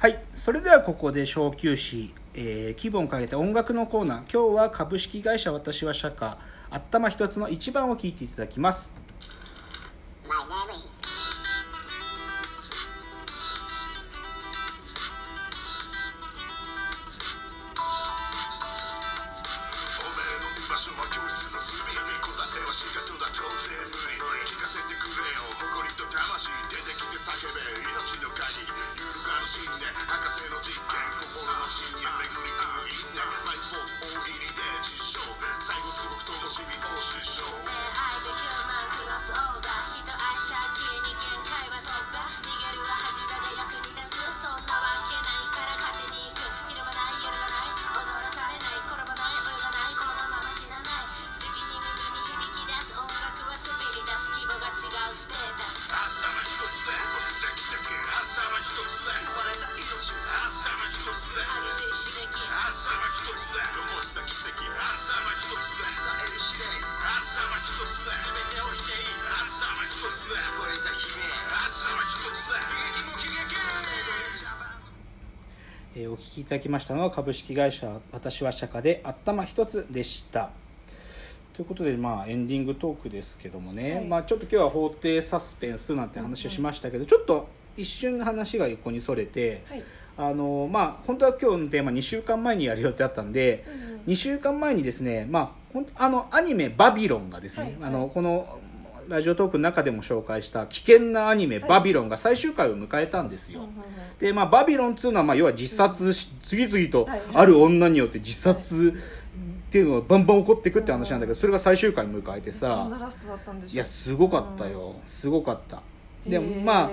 はいそれではここで小休止、えー、気分を変えて音楽のコーナー。今日は株式会社私は社歌頭一つの一番を聞いていただきます。教室の隅に。答えは仕方だ当然無理聞かせてくれよ誇りと魂出てきて叫べ命の鍵揺る。がぬ信念博士の実験心の深淵巡り合う因縁マイスポーツ大喜利で実証最後つ僕ともしみを失笑聞きいただきましたのは株式会社私は釈迦で頭一つでした。ということでまあエンディングトークですけどもね、はい。まあちょっと今日は法廷サスペンスなんて話をしましたけど、ちょっと一瞬話が横にそれて、はい。あのまあ本当は今日のテーマ2週間前にやる予定だったんで、2週間前にですねまああのアニメ「バビロン」がですね、はい。あのこのラジオトークの中でも紹介した危険なアニメ「バビロン」が最終回を迎えたんですよ、でまあバビロンっていうのはまあ要は自殺し、次々とはいある女によって自殺っていうのがバンバン起こっていくって話なんだけどそれが最終回迎えてそさいやすごかったよ。すごかった。でもまあ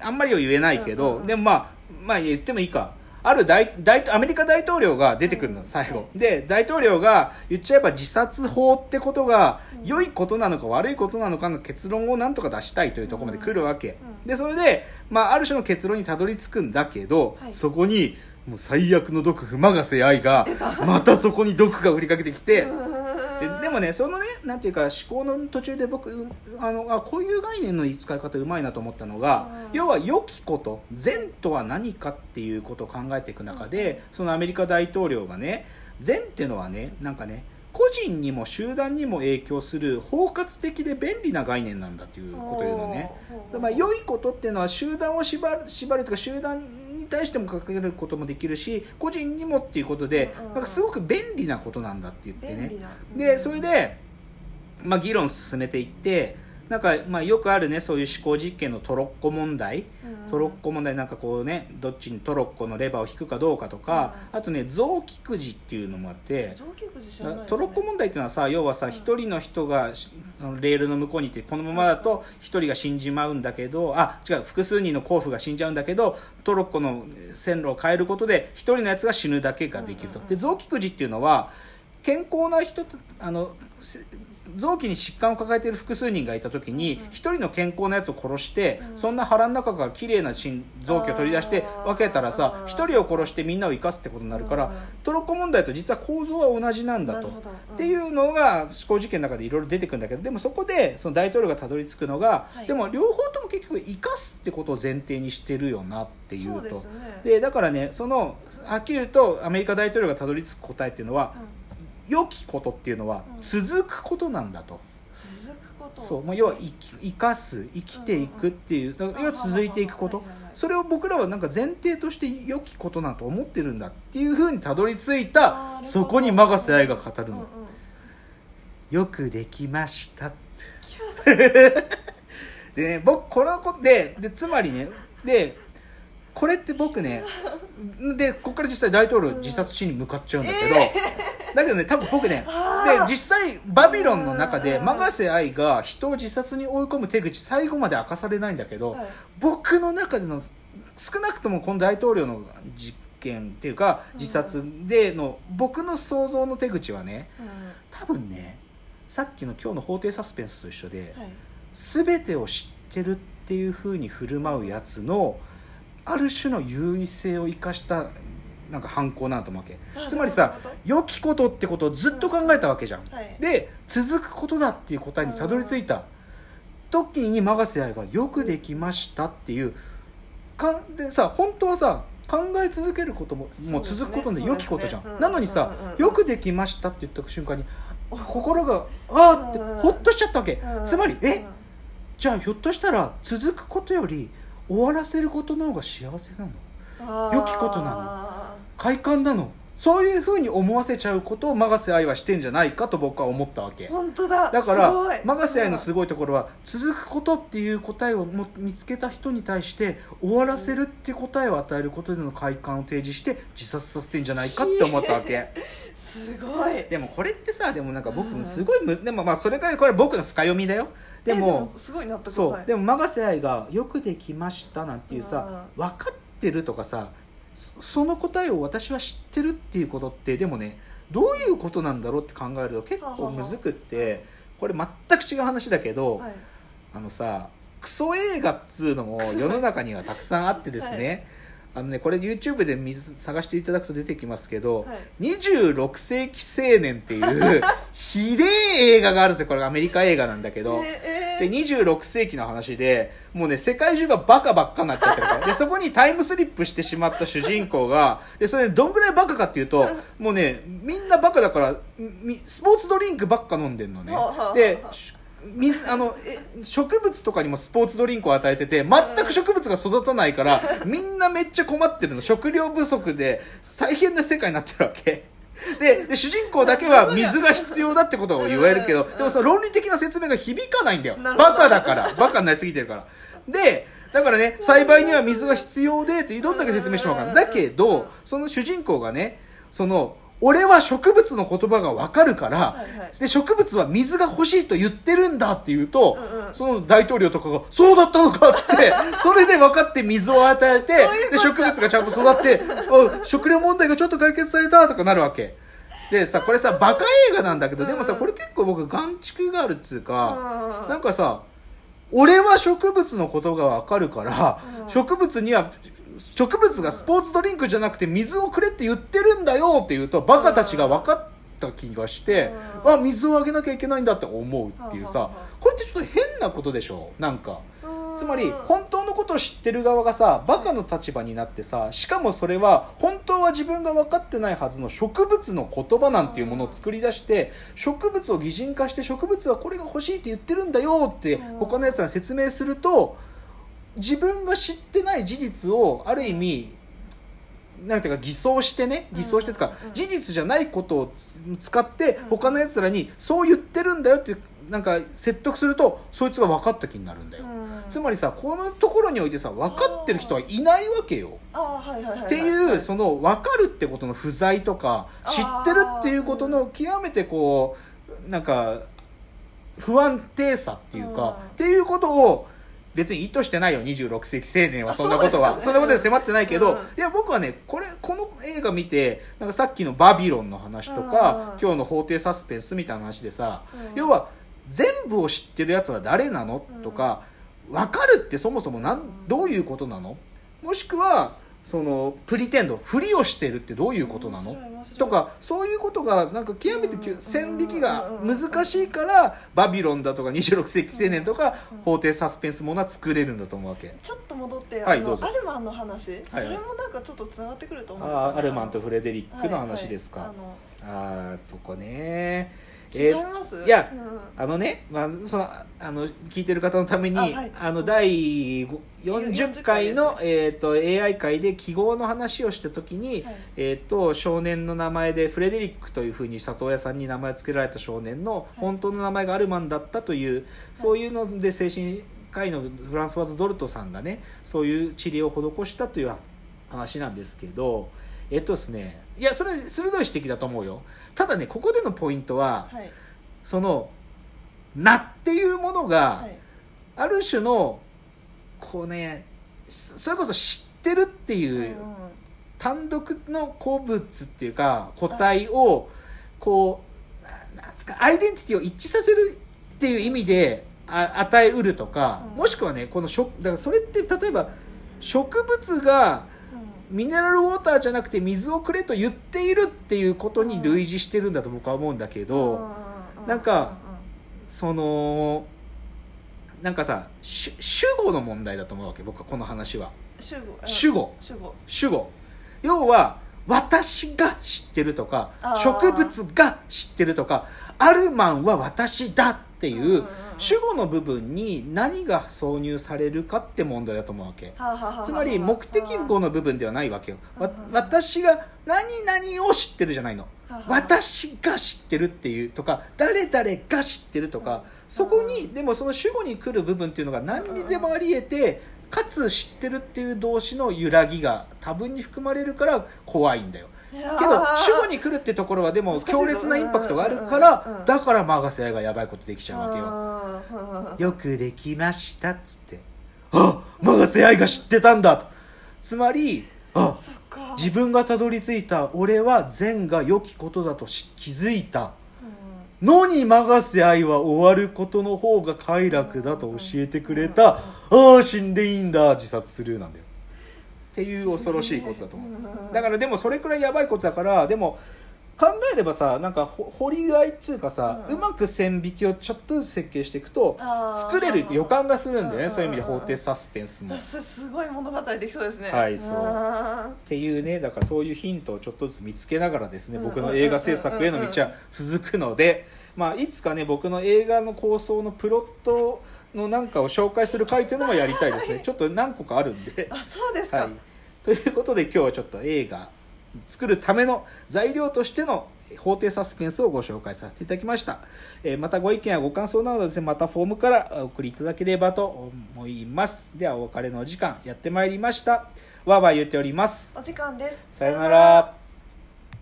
あんまりは言えないけどでもまあまあ言ってもいいかある大大アメリカ大統領が出てくるの最後。で大統領が言っちゃえば自殺法ってことが良いことなのか悪いことなのかの結論をなんとか出したいというところまで来るわけ。うん。でそれで、まあ、ある種の結論にたどり着くんだけど、はいそこにもう最悪の毒婦永瀬愛がまたそこに毒が降りかけてきてででもねそのねなんていうか思考の途中で僕うあのあこういう概念の使い方うまいなと思ったのが、うん。要は良きこと善とは何かっていうことを考えていく中で、そのアメリカ大統領がね善っていうのはねなんかね個人にも集団にも影響する包括的で便利な概念なんだということを言うのね。まあ、良いことっていうのは集団を縛る縛るとか集団に対してもかけることもできるし個人にもっていうことでうんうんなんかすごく便利なことなんだって言ってね。便利な。でそれで、まあ、議論進めていってなんかまあよくあるねそういう思考実験のトロッコ問題。うんトロッコ問題なんかこうねどっちにトロッコのレバーを引くかどうかとかあとね臓器くじっていうのもあってトロッコ問題っていうのはさ要はさ一人の人がレールの向こうにいてこのままだと一人が死んじまうんだけどあ違う複数人の交付が死んじゃうんだけどトロッコの線路を変えることで一人のやつが死ぬだけができると、で臓器くじっていうのは健康な人とあのせ臓器に疾患を抱えている複数人がいた時に一人の健康なやつを殺して、そんな腹の中から綺麗な心臓器を取り出して分けたらさ一人を殺してみんなを生かすってことになるから、うん。トロッコ問題と実は構造は同じなんだと、っていうのが思考実験の中でいろいろ出てくるんだけどでもそこでその大統領がたどり着くのが、はい。でも両方とも結局生かすってことを前提にしてるよなっていうと。でだからねそのはっきり言うとアメリカ大統領がたどり着く答えっていうのは、良きことっていうのはうん。続くことなんだと。続くこと。そうまあ、要は生き生かす生きていくっていう要は続いていくこと。それを僕らはなんか前提として良きことなと思ってるんだっていうふうにたどり着いたそこに永瀬愛が語るの。うんうんよくできましたって。でね僕このことででつまりねでこれって僕ね でここから実際大統領自殺しに向かっちゃうんだけど、だけどね多分僕ねで実際バビロンの中でうん。永瀬愛が人を自殺に追い込む手口最後まで明かされないんだけど、はい。僕の中での少なくともこの大統領の実験っていうか自殺での僕の想像の手口はねうん。多分ねさっきの今日の法廷サスペンスと一緒で、はい。全てを知ってるっていう風に振る舞うやつのある種の優位性を生かしたなんか犯行なと思うわけ。あつまりさ良きことってことをずっと考えたわけじゃん、はい。で続くことだっていう答えにたどり着いた。時に永瀬愛が「よくできました」っていう。かんでさ本当はさ考え続けることももう続くことで良きことじゃん、そうですねなのにさ、うん。うんうんよくできましたって言った瞬間に心があーってうんうんほっとしちゃったわけ、うんつまりえうんじゃあひょっとしたら続くことより終わらせることの方が幸せなの？良きことなの？快感なの。そういうふうに思わせちゃうことを永瀬愛はしてんじゃないかと僕は思ったわけ。本当だ。だから永瀬愛のすごいところは続くことっていう答えをも見つけた人に対して終わらせるっていう答えを与えることでの快感を提示して自殺させてんじゃないかって思ったわけ。すごい。でもこれってさでもなんか僕すごいむでもまあそれからこれは僕の深読みだよ。でえもすごい納得そう。でもも永瀬愛が「よくできました」なんていうさ分かってるとかさそその答えを私は知ってるっていうことってでもねどういうことなんだろうって考えると結構むずくってこれ全く違う話だけど、はい。あのさクソ映画っつうのも世の中にはたくさんあってですね、あのねこれ YouTube で見探していただくと出てきますけど、はい。26世紀青年っていう ひでえ映画があるんですよ。これアメリカ映画なんだけど、えで26世紀の話でもうね世界中がバカばっかになっちゃってるからでそこにタイムスリップしてしまった主人公がでそれどんぐらいバカかっていうともうねみんなバカだからみスポーツドリンクばっか飲んでんのね。でし水あのえ植物とかにもスポーツドリンクを与えてて全く植物が育たないからみんなめっちゃ困ってるの。食料不足で大変な世界になってるわけ。でで主人公だけは水が必要だってことを言われるけどでもその論理的な説明が響かないんだよ。バカだから。バカになりすぎてるから。でだからね栽培には水が必要でってどんだけ説明しても分かんない。だけどその主人公がねその俺は植物の言葉が分かるから、はいはい。で植物は水が欲しいと言ってるんだって言うと、うんうん。その大統領とかが「そうだったのか」っつって それで分かって水を与えてで植物がちゃんと育ってお食料問題がちょっと解決されたとかなるわけ。でさこれさバカ映画なんだけどでもさうんこれ結構僕眼蓄があるっつうかうん。なんかさ俺は植物のことが分かるから、うん。植物には植物がスポーツドリンクじゃなくて水をくれって言ってるんだよって言うとバカたちが分かった気がして、うん。あ水をあげなきゃいけないんだって思うっていうさ、これってちょっと変なことでしょ？なんか。うん。つまり本当のことを知ってる側がさバカの立場になってさしかもそれは本当は自分が分かってないはずの植物の言葉なんていうものを作り出して植物を擬人化して植物はこれが欲しいって言ってるんだよってうん。他のやつらに説明すると自分が知ってない事実をある意味なんていうか偽装してね偽装してとか事実じゃないことをつ使って他のやつらにそう言ってるんだよってなんか説得するとそいつが分かった気になるんだよ。うん。つまりさこのところにおいてさ分かってる人はいないわけよ。っていうその分かるってことの不在とか知ってるっていうことの極めてこうなんか不安定さっていうかうん。っていうことを別に意図してないよ26世紀青年は。あそんなことは。そんなことで迫ってないけどうんいや僕はねこれこの映画見てなんかさっきの「バビロン」の話とかうん今日の法廷サスペンスみたいな話でさうん。要は全部を知ってるやつは誰なの？とか分かるってそもそもなんどういうことなの？もしくはそのプリテンドふりをしてるってどういうことなの？とかそういうことがなんか極めて線引きが難しいからバビロンだとか26世紀青年とかうん法廷サスペンスものは作れるんだと思うわけ。ちょっと戻って、あはいアルマンの話、はいそれもなんかちょっとつながってくると思うんですよ、あーアルマンとフレデリックの話ですか、はいはいああそこね違います、いやうん。あのね、まあ、そのああの聞いてる方のためにあ、あはい。の第ご40回の、えー、と AI 会で記号の話をした時に、はい。えー、と少年の名前でフレデリックというふうに里親さんに名前を付けられた少年の本当の名前がアルマンだったという、そういうので精神科医のフランスワズ・ドルトさんがねそういう治療を施したという話なんですけどえっ、とですねいやそれ鋭い指摘だと思うよ。ただねここでのポイントは、はい。その「な」っていうものが、はい。ある種のこうねそそれこそ知ってるっていう、単独の鉱物っていうか個体をこうななんつうかアイデンティティを一致させるっていう意味であ与えうるとか、うん。もしくはねこの食だからそれって例えば植物がミネラルウォーターじゃなくて水をくれと言っているっていうことに類似してるんだと僕は思うんだけど、うなんかうそのなんかさ主主語の問題だと思うわけ僕はこの話は。ん。主語。主語。要は私が知ってるとか植物が知ってるとかアルマンは私だっていう,、主語の部分に何が挿入されるかって問題だと思うわけ。つまり目的語の部分ではないわけよ。私が何々を知ってるじゃないの。私が知ってるっていうとか誰々が知ってるとかそこにでもその主語に来る部分っていうのが何にでもあり得てかつ知ってるっていう動詞の揺らぎが多分に含まれるから怖いんだよけど主語に来るってところはでも強烈なインパクトがあるからだからマガセ愛がやばいことできちゃうわけよ。よくできましたっつって。あマガセ愛が知ってたんだと。つまりあ自分がたどり着いた俺は善が良きことだとし気づいた。うん。のにマガセ愛は終わることの方が快楽だと教えてくれた。ああ死んでいいんだ自殺するなんだよっていう恐ろしいことだと思う。だからでもそれくらいやばいことだからでも考えればさなんかほ掘りがいっつうかさ、ううんまく線引きをちょっとずつ設計していくと作れる予感がするんだよね。うん。そういう意味で法廷サスペンスも。あすすごい物語できそうですね。はいそう。あっていうねだからそういうヒントをちょっとずつ見つけながらですねうん。僕の映画制作への道は続くので、まあ、いつかね僕の映画の構想のプロットのなんかを紹介する回というのもやりたいですね。ちょっと何個かあるんで。ー。あそうですか、はい、ということで今日はちょっと映画作るための材料としての法廷サスペンスをご紹介させていただきました、えーまたご意見やご感想などはですねまたフォームからお送りいただければと思います。ではお別れのお時間やってまいりました。わーわー言っております。お時間です。さよなら